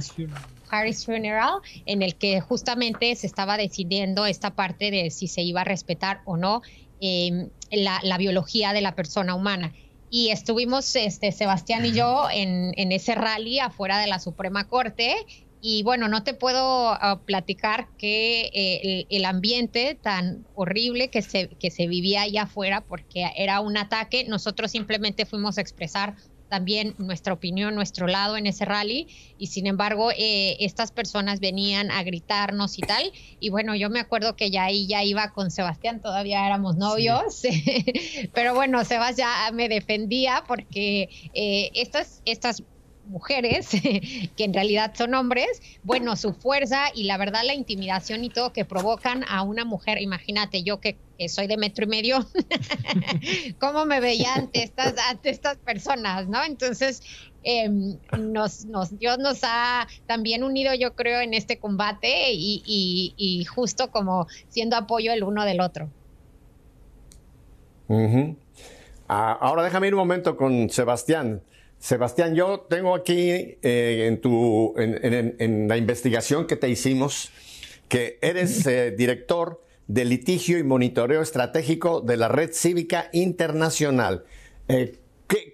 Harris Funeral, en el que justamente se estaba decidiendo esta parte de si se iba a respetar o no em, la, la biología de la persona humana y estuvimos este, Sebastián y yo en, ese rally afuera de la Suprema Corte. Y bueno, no te puedo ah, platicar que eh, el, ambiente tan horrible que se, que se vivía allá afuera, porque era un ataque, nosotros simplemente fuimos a expresar también nuestra opinión, nuestro lado en ese rally y sin embargo eh, estas personas venían a gritarnos y tal. Y bueno yo me acuerdo que ya ahí ya iba con Sebastián, todavía éramos novios, <laughs> pero bueno Sebas ya me defendía porque eh, estas, estas mujeres, <laughs> que en realidad son hombres, bueno, su fuerza y la verdad la intimidación y todo que provocan a una mujer, imagínate yo que, soy de metro y medio, <laughs> cómo me veía ante estas, ante estas personas, ¿no? Entonces, em, nos, nos, Dios nos ha también unido, yo creo, en este combate y, y, justo como siendo apoyo el uno del otro. Ah, ahora déjame ir un momento con Sebastián. Sebastián, yo tengo aquí eh, en, tu, en, la investigación que te hicimos que eres eh, director de litigio y monitoreo estratégico de la Red Cívica Internacional. Eh,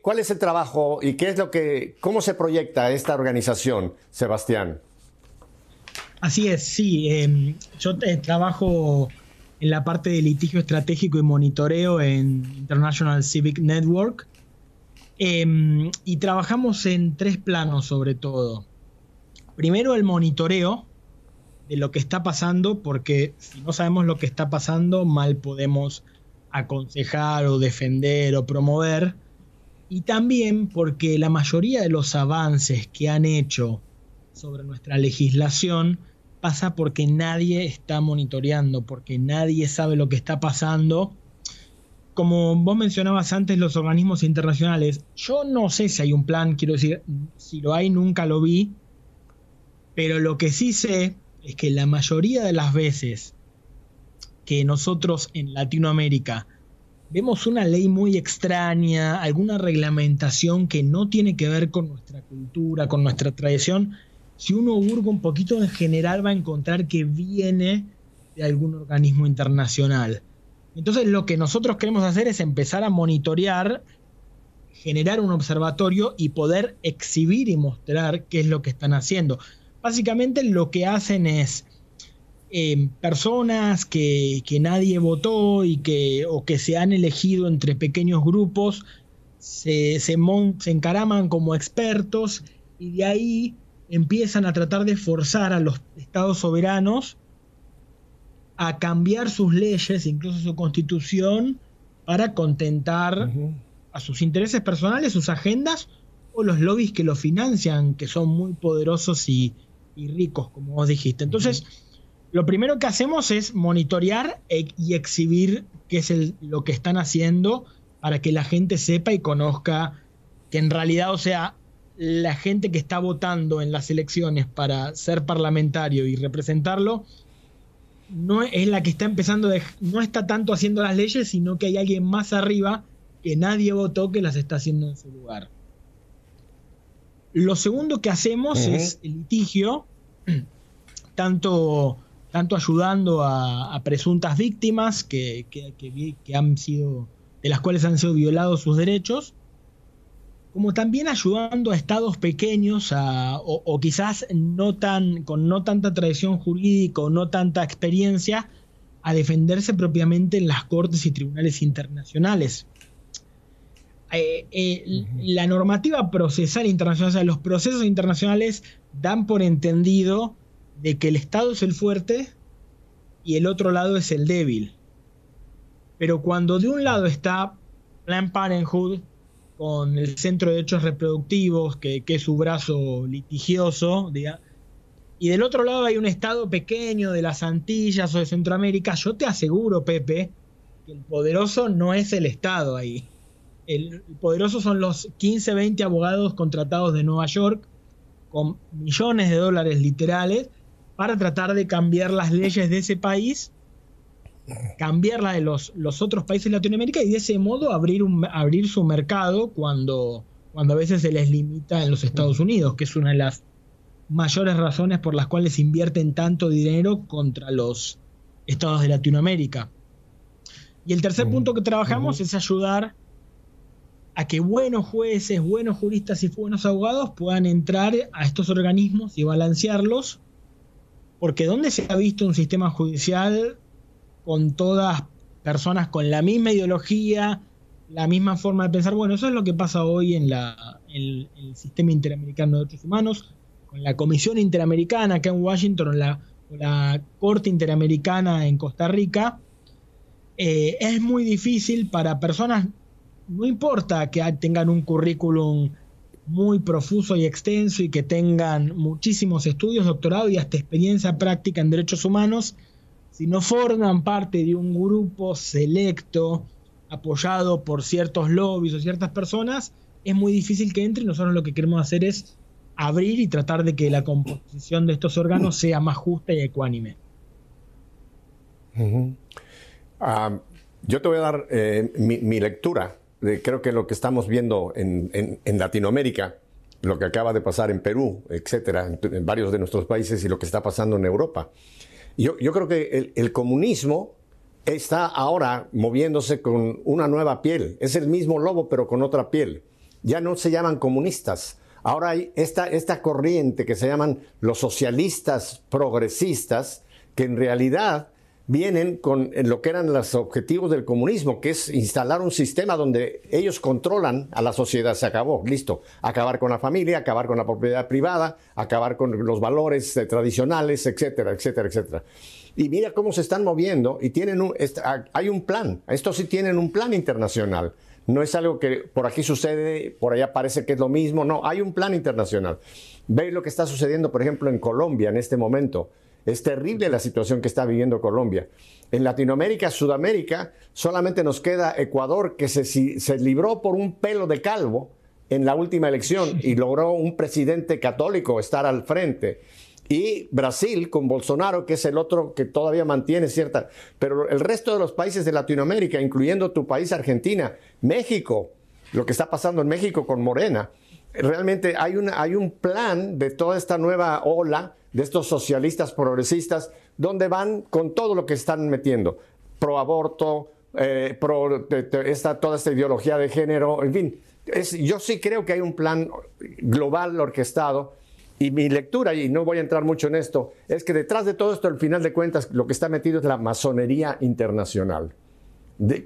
¿Cuál es el trabajo y qué es lo que, cómo se proyecta esta organización, Sebastián? Así es, sí. Em, yo trabajo en la parte de litigio estratégico y monitoreo en International Civic Network Em, y trabajamos en tres planos sobre todo. Primero el monitoreo de lo que está pasando, porque si no sabemos lo que está pasando, mal podemos aconsejar o defender o promover. Y también porque la mayoría de los avances que han hecho sobre nuestra legislación pasa porque nadie está monitoreando, porque nadie sabe lo que está pasando como vos mencionabas antes, los organismos internacionales, yo no sé si hay un plan, quiero decir, si lo hay nunca lo vi, pero lo que sí sé es que la mayoría de las veces que nosotros en Latinoamérica vemos una ley muy extraña, alguna reglamentación que no tiene que ver con nuestra cultura, con nuestra tradición, si uno hurga un poquito en general va a encontrar que viene de algún organismo internacional. Entonces lo que nosotros queremos hacer es empezar a monitorear, generar un observatorio y poder exhibir y mostrar qué es lo que están haciendo. Básicamente lo que hacen es eh, personas que, nadie votó y que, o que se han elegido entre pequeños grupos, se, se encaraman como expertos y de ahí empiezan a tratar de forzar a los estados soberanos a cambiar sus leyes, incluso su constitución, para contentar a sus intereses personales, sus agendas o los lobbies que lo financian, que son muy poderosos y, ricos, como vos dijiste. Entonces, lo primero que hacemos es monitorear e, y exhibir qué es lo que están haciendo para que la gente sepa y conozca que en realidad, o sea, la gente que está votando en las elecciones para ser parlamentario y representarlo, no es la que está empezando, no está tanto haciendo las leyes, sino que hay alguien más arriba que nadie votó que las está haciendo en su lugar. Lo segundo que hacemos es el litigio, <clears throat> tanto, tanto ayudando a, presuntas víctimas que, que, han sido, de las cuales han sido violados sus derechos, como también ayudando a estados pequeños o, quizás no tan, con no tanta tradición jurídica o no tanta experiencia a defenderse propiamente en las cortes y tribunales internacionales. Eh, eh, la normativa procesal internacional, o sea, los procesos internacionales dan por entendido de que el Estado es el fuerte y el otro lado es el débil. Pero cuando de un lado está Planned Parenthood, con el Centro de Derechos Reproductivos, que, es su brazo litigioso, y del otro lado hay un estado pequeño de las Antillas o de Centroamérica, yo te aseguro, Pepe, que el poderoso no es el Estado ahí. El, poderoso son los 15, 20 abogados contratados de Nueva York con millones de dólares literales para tratar de cambiar las leyes de ese país cambiarla de los, los otros países de Latinoamérica y de ese modo abrir, un, abrir su mercado cuando, cuando a veces se les limita en los Estados Unidos, que es una de las mayores razones por las cuales invierten tanto dinero contra los estados de Latinoamérica. Y el tercer punto que trabajamos es ayudar a que buenos jueces, buenos juristas y buenos abogados puedan entrar a estos organismos y balancearlos, porque ¿dónde se ha visto un sistema judicial con todas personas con la misma ideología, la misma forma de pensar. Bueno, eso es lo que pasa hoy en, el sistema interamericano de derechos humanos, con la Comisión Interamericana acá en Washington, la, la Corte Interamericana en Costa Rica. Eh, es muy difícil para personas, no importa que tengan un currículum muy profuso y extenso y que tengan muchísimos estudios, doctorado y hasta experiencia práctica en derechos humanos, si no forman parte de un grupo selecto apoyado por ciertos lobbies o ciertas personas, es muy difícil que entre. Nosotros lo que queremos hacer es abrir y tratar de que la composición de estos órganos sea más justa y ecuánime. Ah, yo te voy a dar eh, mi, lectura de creo que lo que estamos viendo en, Latinoamérica, lo que acaba de pasar en Perú, etcétera, en varios de nuestros países y lo que está pasando en Europa. Yo, creo que el, comunismo está ahora moviéndose con una nueva piel. Es el mismo lobo, pero con otra piel. Ya no se llaman comunistas. Ahora hay esta, esta corriente que se llaman los socialistas progresistas, que en realidad vienen con lo que eran los objetivos del comunismo, que es instalar un sistema donde ellos controlan a la sociedad. Se acabó, listo. Acabar con la familia, acabar con la propiedad privada, acabar con los valores eh, tradicionales, etcétera, etcétera, etcétera. Y mira cómo se están moviendo y tienen un, hay un plan. Estos sí tienen un plan internacional. No es algo que por aquí sucede, por allá parece que es lo mismo. No, hay un plan internacional. Veis lo que está sucediendo, por ejemplo, en Colombia en este momento es terrible la situación que está viviendo Colombia. En Latinoamérica, Sudamérica, solamente nos queda Ecuador, que se, se libró por un pelo de calvo en la última elección y logró un presidente católico estar al frente. Y Brasil con Bolsonaro, que es el otro que todavía mantiene cierta... Pero el resto de los países de Latinoamérica, incluyendo tu país Argentina, México, lo que está pasando en México con Morena, realmente hay, hay un plan de toda esta nueva ola de estos socialistas progresistas, donde van con todo lo que están metiendo, pro aborto, eh, toda esta ideología de género, en fin. yo sí creo que hay un plan global orquestado y mi lectura, y no voy a entrar mucho en esto, es que detrás de todo esto, al final de cuentas, lo que está metido es la masonería internacional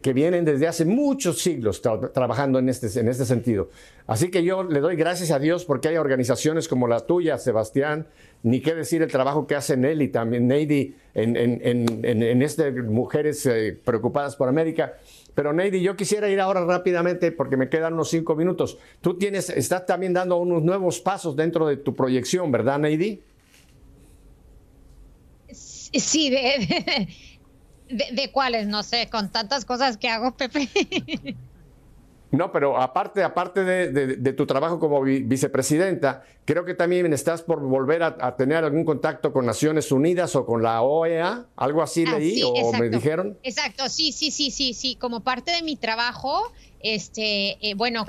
que vienen desde hace muchos siglos trabajando en este, en este sentido. Así que yo le doy gracias a Dios porque hay organizaciones como la tuya, Sebastián, ni qué decir el trabajo que hace Nelly, también Neidy, en, en, en, este Mujeres eh, Preocupadas por América. Pero Neidy, yo quisiera ir ahora rápidamente porque me quedan unos cinco minutos. Tú tienes, estás también dando unos nuevos pasos dentro de tu proyección, ¿verdad, Neidy? Sí, <laughs> de ¿De, cuáles? No sé, con tantas cosas que hago, Pepe. <laughs> No, pero aparte, aparte de, tu trabajo como vicepresidenta, creo que también estás por volver a, tener algún contacto con Naciones Unidas o con la OEA, algo así ah, leí o me dijeron. Exacto, sí, sí, sí, sí, sí. Como parte de mi trabajo, este, eh, bueno,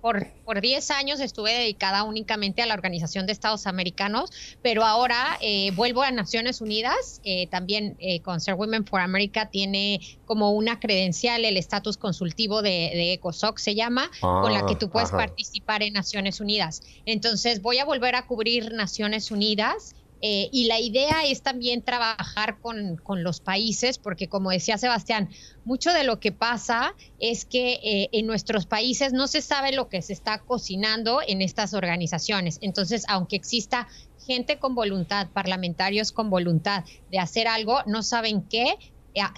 por, por 10 años estuve dedicada únicamente a la Organización de Estados Americanos, pero ahora eh, vuelvo a Naciones Unidas, eh, también con Ser Women for America tiene como una credencial el estatus consultivo de, ECOSOC, se llama, con la que tú puedes participar en Naciones Unidas. Entonces voy a volver a cubrir Naciones Unidas. Eh, y la idea es también trabajar con, los países, porque como decía Sebastián, mucho de lo que pasa es que eh, en nuestros países no se sabe lo que se está cocinando en estas organizaciones. Entonces, aunque exista gente con voluntad, parlamentarios con voluntad de hacer algo, no saben qué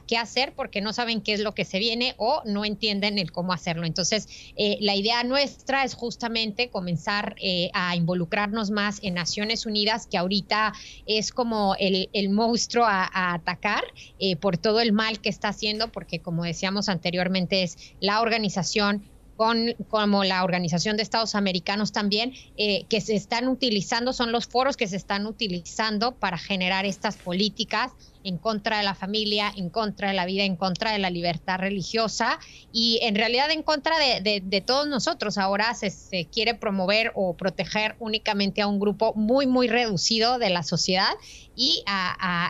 qué hacer porque no saben qué es lo que se viene o no entienden el cómo hacerlo. Entonces, eh, la idea nuestra es justamente comenzar eh, a involucrarnos más en Naciones Unidas, que ahorita es como el, monstruo a, atacar eh, por todo el mal que está haciendo, porque como decíamos anteriormente, es la organización con, como la Organización de Estados Americanos también, que se están utilizando, son los foros que se están utilizando para generar estas políticas en contra de la familia, en contra de la vida, en contra de la libertad religiosa y en realidad en contra de, todos nosotros. Ahora se, quiere promover o proteger únicamente a un grupo muy, muy reducido de la sociedad y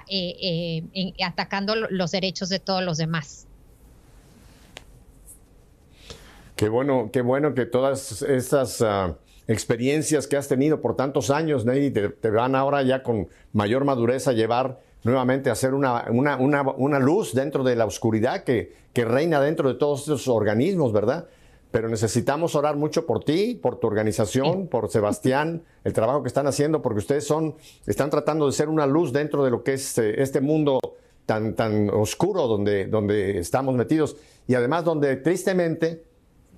eh, eh, atacando los derechos de todos los demás. Qué bueno, qué bueno que todas estas ah, experiencias que has tenido por tantos años, Ney, te, van ahora ya con mayor madurez a llevar nuevamente hacer una, una, una, una luz dentro de la oscuridad que, que, reina dentro de todos estos organismos, ¿verdad? Pero necesitamos orar mucho por ti, por tu organización, por Sebastián, el trabajo que están haciendo, porque ustedes son, están tratando de ser una luz dentro de lo que es eh, este mundo tan, tan oscuro donde, donde estamos metidos. Y además donde tristemente,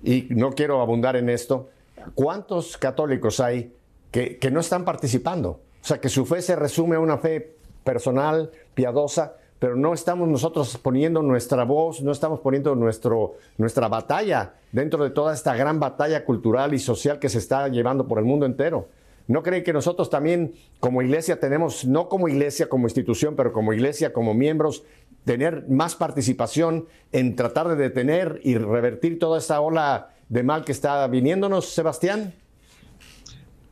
y no quiero abundar en esto, ¿cuántos católicos hay que, que no están participando? O sea, que su fe se resume a una fe personal, piadosa, pero no estamos nosotros poniendo nuestra voz, no estamos poniendo nuestro, nuestra batalla dentro de toda esta gran batalla cultural y social que se está llevando por el mundo entero. ¿No creen que nosotros también como iglesia tenemos, no como iglesia como institución, pero como iglesia, como miembros, tener más participación en tratar de detener y revertir toda esta ola de mal que está viniéndonos, Sebastián?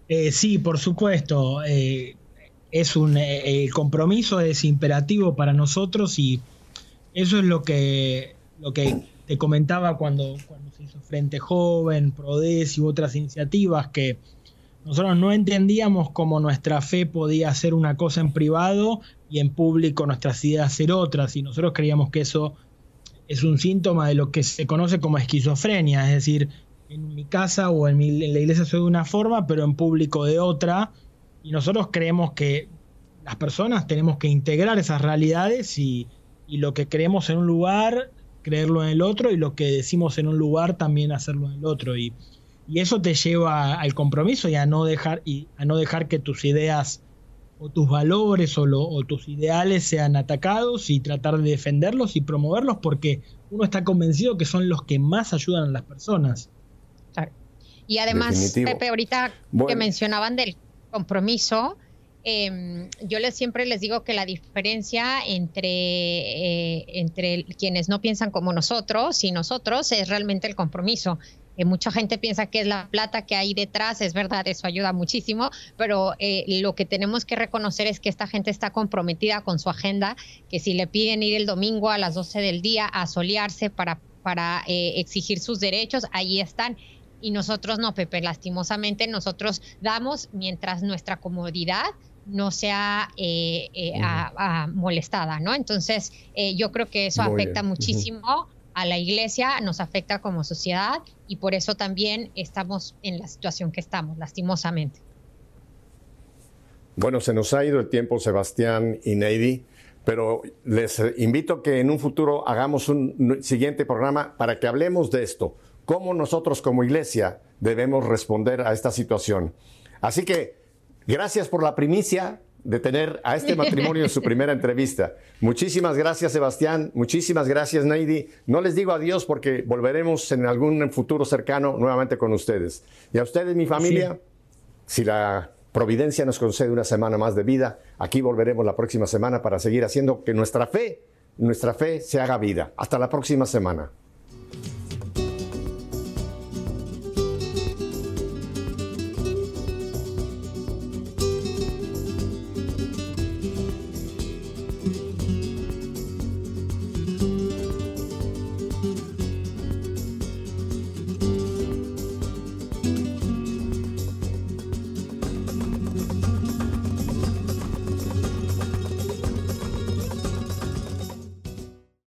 Eh, sí, por supuesto. Eh, es un eh, compromiso es imperativo para nosotros y eso es lo que lo que te comentaba cuando, cuando se hizo Frente Joven, Prodes y otras iniciativas que nosotros no entendíamos cómo nuestra fe podía ser una cosa en privado y en público nuestras ideas ser otras y nosotros creíamos que eso es un síntoma de lo que se conoce como esquizofrenia, es decir, en mi casa o en, en la iglesia soy de una forma, pero en público de otra y nosotros creemos que las personas tenemos que integrar esas realidades y, lo que creemos en un lugar, creerlo en el otro y lo que decimos en un lugar también hacerlo en el otro. Y, eso te lleva al compromiso y a no dejar, y a no dejar que tus ideas o tus valores o, o, tus ideales sean atacados y tratar de defenderlos y promoverlos porque uno está convencido que son los que más ayudan a las personas. Y además, Pepe, ahorita que mencionaban del compromiso, em, yo les, siempre les digo que la diferencia entre, eh, entre quienes no piensan como nosotros y nosotros es realmente el compromiso. Eh, mucha gente piensa que es la plata que hay detrás, es verdad, eso ayuda muchísimo, pero eh, lo que tenemos que reconocer es que esta gente está comprometida con su agenda, que si le piden ir el domingo a las 12 del día a solearse para, para exigir sus derechos, ahí están. Y nosotros no, Pepe, lastimosamente nosotros damos mientras nuestra comodidad no sea eh, eh, molestada, ¿no? Entonces, eh, yo creo que eso afecta muchísimo a la iglesia, nos afecta como sociedad y por eso también estamos en la situación que estamos, lastimosamente. Bueno, se nos ha ido el tiempo, Sebastián y Neidy, pero les invito a que en un futuro hagamos un siguiente programa para que hablemos de esto, cómo nosotros como iglesia debemos responder a esta situación. Así que Gracias por la primicia de tener a este <laughs> matrimonio en su primera entrevista. Muchísimas gracias, Sebastián. Muchísimas gracias, Neidi. No les digo adiós porque volveremos en algún futuro cercano nuevamente con ustedes. Y a ustedes, mi familia, si la providencia nos concede una semana más de vida, aquí volveremos la próxima semana para seguir haciendo que nuestra fe, nuestra fe se haga vida. Hasta la próxima semana.